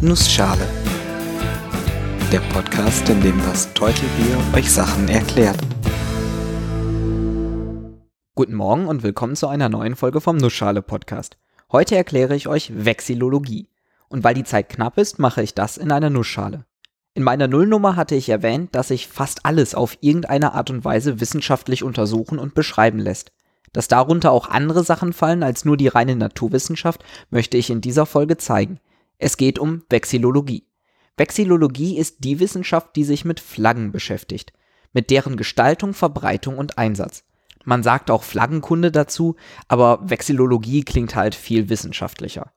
Nussschale. Der Podcast, in dem das Teutelbier euch Sachen erklärt. Guten Morgen und willkommen zu einer neuen Folge vom Nussschale Podcast. Heute erkläre ich euch Vexillologie. Und weil die Zeit knapp ist, mache ich das in einer Nussschale. In meiner Nullnummer hatte ich erwähnt, dass sich fast alles auf irgendeine Art und Weise wissenschaftlich untersuchen und beschreiben lässt. Dass darunter auch andere Sachen fallen als nur die reine Naturwissenschaft, möchte ich in dieser Folge zeigen. Es geht um Vexillologie. Vexillologie ist die Wissenschaft, die sich mit Flaggen beschäftigt, mit deren Gestaltung, Verbreitung und Einsatz. Man sagt auch Flaggenkunde dazu, aber Vexillologie klingt halt viel wissenschaftlicher.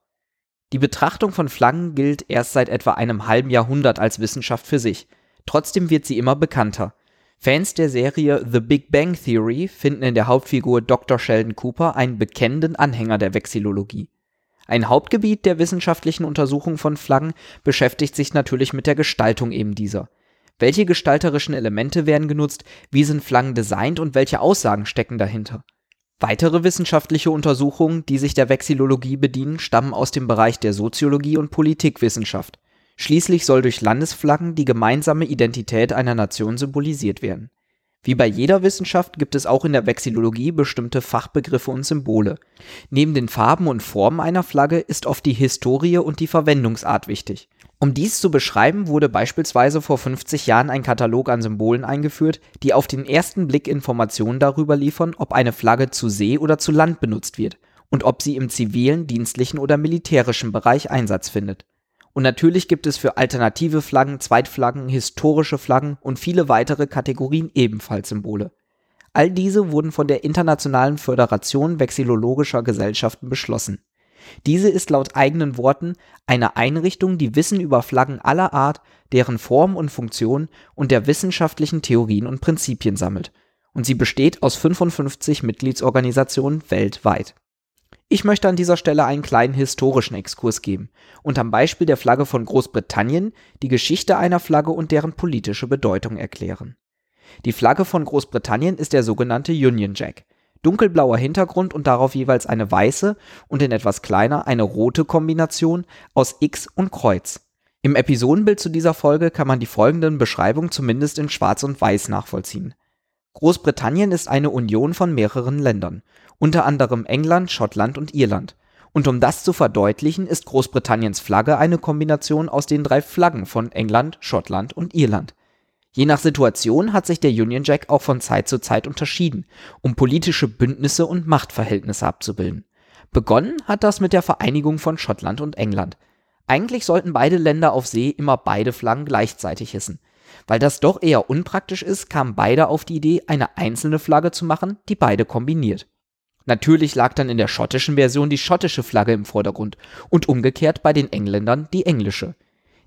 Die Betrachtung von Flaggen gilt erst seit etwa einem halben Jahrhundert als Wissenschaft für sich. Trotzdem wird sie immer bekannter. Fans der Serie The Big Bang Theory finden in der Hauptfigur Dr. Sheldon Cooper einen bekennenden Anhänger der Vexillologie. Ein Hauptgebiet der wissenschaftlichen Untersuchung von Flaggen beschäftigt sich natürlich mit der Gestaltung eben dieser. Welche gestalterischen Elemente werden genutzt, wie sind Flaggen designt und welche Aussagen stecken dahinter? Weitere wissenschaftliche Untersuchungen, die sich der Vexillologie bedienen, stammen aus dem Bereich der Soziologie und Politikwissenschaft. Schließlich soll durch Landesflaggen die gemeinsame Identität einer Nation symbolisiert werden. Wie bei jeder Wissenschaft gibt es auch in der Vexillologie bestimmte Fachbegriffe und Symbole. Neben den Farben und Formen einer Flagge ist oft die Historie und die Verwendungsart wichtig. Um dies zu beschreiben, wurde beispielsweise vor 50 Jahren ein Katalog an Symbolen eingeführt, die auf den ersten Blick Informationen darüber liefern, ob eine Flagge zu See oder zu Land benutzt wird und ob sie im zivilen, dienstlichen oder militärischen Bereich Einsatz findet. Und natürlich gibt es für alternative Flaggen, Zweitflaggen, historische Flaggen und viele weitere Kategorien ebenfalls Symbole. All diese wurden von der Internationalen Föderation Vexillologischer Gesellschaften beschlossen diese ist laut eigenen Worten eine Einrichtung, die Wissen über Flaggen aller Art, deren Form und Funktion und der wissenschaftlichen Theorien und Prinzipien sammelt, und sie besteht aus 55 Mitgliedsorganisationen weltweit. Ich möchte an dieser Stelle einen kleinen historischen Exkurs geben und am Beispiel der Flagge von Großbritannien die Geschichte einer Flagge und deren politische Bedeutung erklären. Die Flagge von Großbritannien ist der sogenannte Union Jack, dunkelblauer Hintergrund und darauf jeweils eine weiße und in etwas kleiner eine rote Kombination aus X und Kreuz. Im Episodenbild zu dieser Folge kann man die folgenden Beschreibungen zumindest in Schwarz und Weiß nachvollziehen. Großbritannien ist eine Union von mehreren Ländern, unter anderem England, Schottland und Irland. Und um das zu verdeutlichen, ist Großbritanniens Flagge eine Kombination aus den drei Flaggen von England, Schottland und Irland. Je nach Situation hat sich der Union Jack auch von Zeit zu Zeit unterschieden, um politische Bündnisse und Machtverhältnisse abzubilden. Begonnen hat das mit der Vereinigung von Schottland und England. Eigentlich sollten beide Länder auf See immer beide Flaggen gleichzeitig hissen. Weil das doch eher unpraktisch ist, kamen beide auf die Idee, eine einzelne Flagge zu machen, die beide kombiniert. Natürlich lag dann in der schottischen Version die schottische Flagge im Vordergrund und umgekehrt bei den Engländern die englische.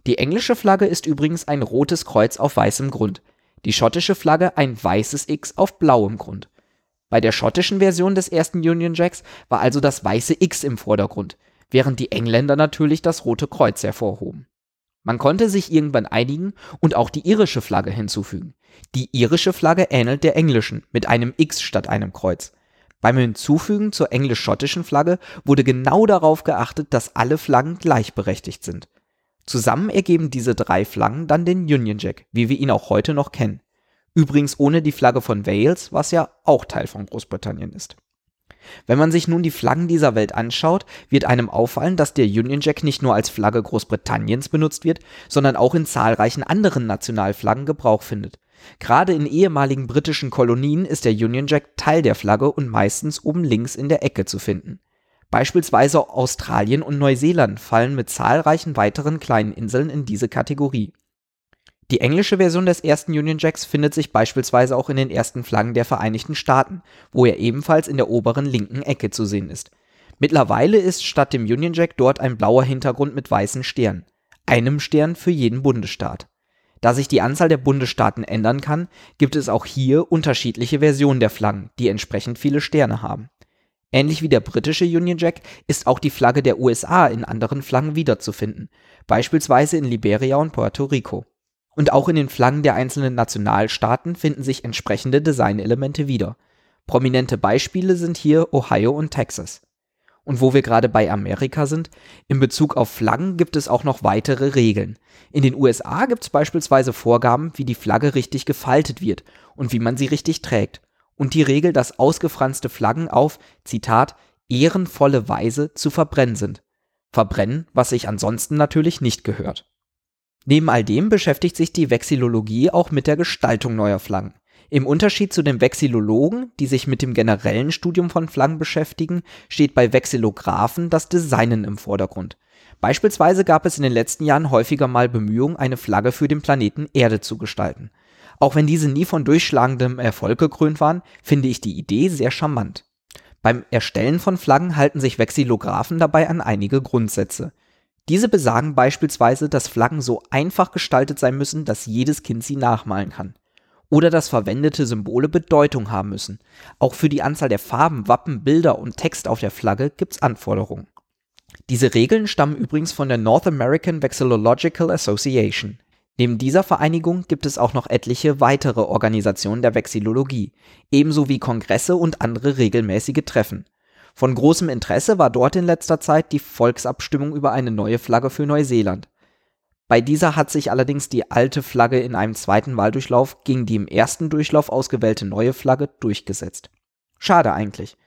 Die englische Flagge ist übrigens ein rotes Kreuz auf weißem Grund, die schottische Flagge ein weißes X auf blauem Grund. Bei der schottischen Version des ersten Union Jacks war also das weiße X im Vordergrund, während die Engländer natürlich das rote Kreuz hervorhoben. Man konnte sich irgendwann einigen und auch die irische Flagge hinzufügen. Die irische Flagge ähnelt der englischen mit einem X statt einem Kreuz. Beim Hinzufügen zur englisch-schottischen Flagge wurde genau darauf geachtet, dass alle Flaggen gleichberechtigt sind. Zusammen ergeben diese drei Flaggen dann den Union Jack, wie wir ihn auch heute noch kennen. Übrigens ohne die Flagge von Wales, was ja auch Teil von Großbritannien ist. Wenn man sich nun die Flaggen dieser Welt anschaut, wird einem auffallen, dass der Union Jack nicht nur als Flagge Großbritanniens benutzt wird, sondern auch in zahlreichen anderen Nationalflaggen Gebrauch findet. Gerade in ehemaligen britischen Kolonien ist der Union Jack Teil der Flagge und meistens oben links in der Ecke zu finden. Beispielsweise Australien und Neuseeland fallen mit zahlreichen weiteren kleinen Inseln in diese Kategorie. Die englische Version des ersten Union Jacks findet sich beispielsweise auch in den ersten Flaggen der Vereinigten Staaten, wo er ebenfalls in der oberen linken Ecke zu sehen ist. Mittlerweile ist statt dem Union Jack dort ein blauer Hintergrund mit weißen Sternen, einem Stern für jeden Bundesstaat. Da sich die Anzahl der Bundesstaaten ändern kann, gibt es auch hier unterschiedliche Versionen der Flaggen, die entsprechend viele Sterne haben. Ähnlich wie der britische Union Jack ist auch die Flagge der USA in anderen Flaggen wiederzufinden, beispielsweise in Liberia und Puerto Rico. Und auch in den Flaggen der einzelnen Nationalstaaten finden sich entsprechende Designelemente wieder. Prominente Beispiele sind hier Ohio und Texas. Und wo wir gerade bei Amerika sind, in Bezug auf Flaggen gibt es auch noch weitere Regeln. In den USA gibt es beispielsweise Vorgaben, wie die Flagge richtig gefaltet wird und wie man sie richtig trägt. Und die Regel, dass ausgefranste Flaggen auf, Zitat, ehrenvolle Weise zu verbrennen sind. Verbrennen, was sich ansonsten natürlich nicht gehört. Neben all dem beschäftigt sich die Vexillologie auch mit der Gestaltung neuer Flaggen. Im Unterschied zu den Vexillologen, die sich mit dem generellen Studium von Flaggen beschäftigen, steht bei Vexillographen das Designen im Vordergrund. Beispielsweise gab es in den letzten Jahren häufiger mal Bemühungen, eine Flagge für den Planeten Erde zu gestalten. Auch wenn diese nie von durchschlagendem Erfolg gekrönt waren, finde ich die Idee sehr charmant. Beim Erstellen von Flaggen halten sich Vexillographen dabei an einige Grundsätze. Diese besagen beispielsweise, dass Flaggen so einfach gestaltet sein müssen, dass jedes Kind sie nachmalen kann oder dass verwendete Symbole Bedeutung haben müssen. Auch für die Anzahl der Farben, Wappen, Bilder und Text auf der Flagge gibt es Anforderungen. Diese Regeln stammen übrigens von der North American Vexillological Association. Neben dieser Vereinigung gibt es auch noch etliche weitere Organisationen der Vexillologie, ebenso wie Kongresse und andere regelmäßige Treffen. Von großem Interesse war dort in letzter Zeit die Volksabstimmung über eine neue Flagge für Neuseeland. Bei dieser hat sich allerdings die alte Flagge in einem zweiten Wahldurchlauf gegen die im ersten Durchlauf ausgewählte neue Flagge durchgesetzt. Schade eigentlich.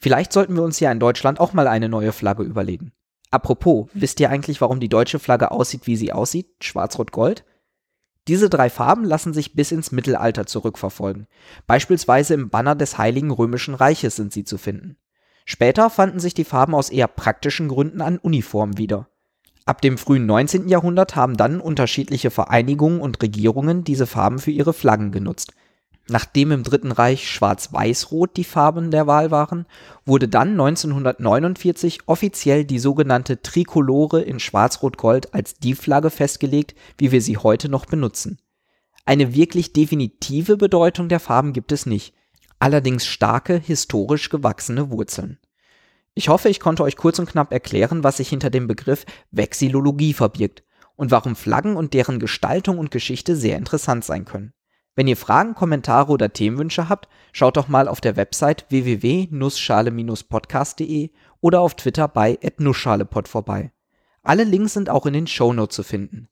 Vielleicht sollten wir uns hier in Deutschland auch mal eine neue Flagge überlegen. Apropos, wisst ihr eigentlich, warum die deutsche Flagge aussieht, wie sie aussieht? Schwarz-Rot-Gold? Diese drei Farben lassen sich bis ins Mittelalter zurückverfolgen. Beispielsweise im Banner des Heiligen Römischen Reiches sind sie zu finden. Später fanden sich die Farben aus eher praktischen Gründen an Uniformen wieder. Ab dem frühen 19. Jahrhundert haben dann unterschiedliche Vereinigungen und Regierungen diese Farben für ihre Flaggen genutzt. Nachdem im Dritten Reich Schwarz-Weiß-Rot die Farben der Wahl waren, wurde dann 1949 offiziell die sogenannte Trikolore in Schwarz-Rot-Gold als die Flagge festgelegt, wie wir sie heute noch benutzen. Eine wirklich definitive Bedeutung der Farben gibt es nicht, allerdings starke historisch gewachsene Wurzeln. Ich hoffe, ich konnte euch kurz und knapp erklären, was sich hinter dem Begriff Vexillologie verbirgt und warum Flaggen und deren Gestaltung und Geschichte sehr interessant sein können. Wenn ihr Fragen, Kommentare oder Themenwünsche habt, schaut doch mal auf der Website www.nussschale-podcast.de oder auf Twitter bei @nussschalepod vorbei. Alle Links sind auch in den Shownotes zu finden.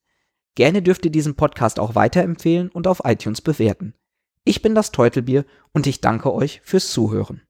Gerne dürft ihr diesen Podcast auch weiterempfehlen und auf iTunes bewerten. Ich bin das Teutelbier und ich danke euch fürs Zuhören.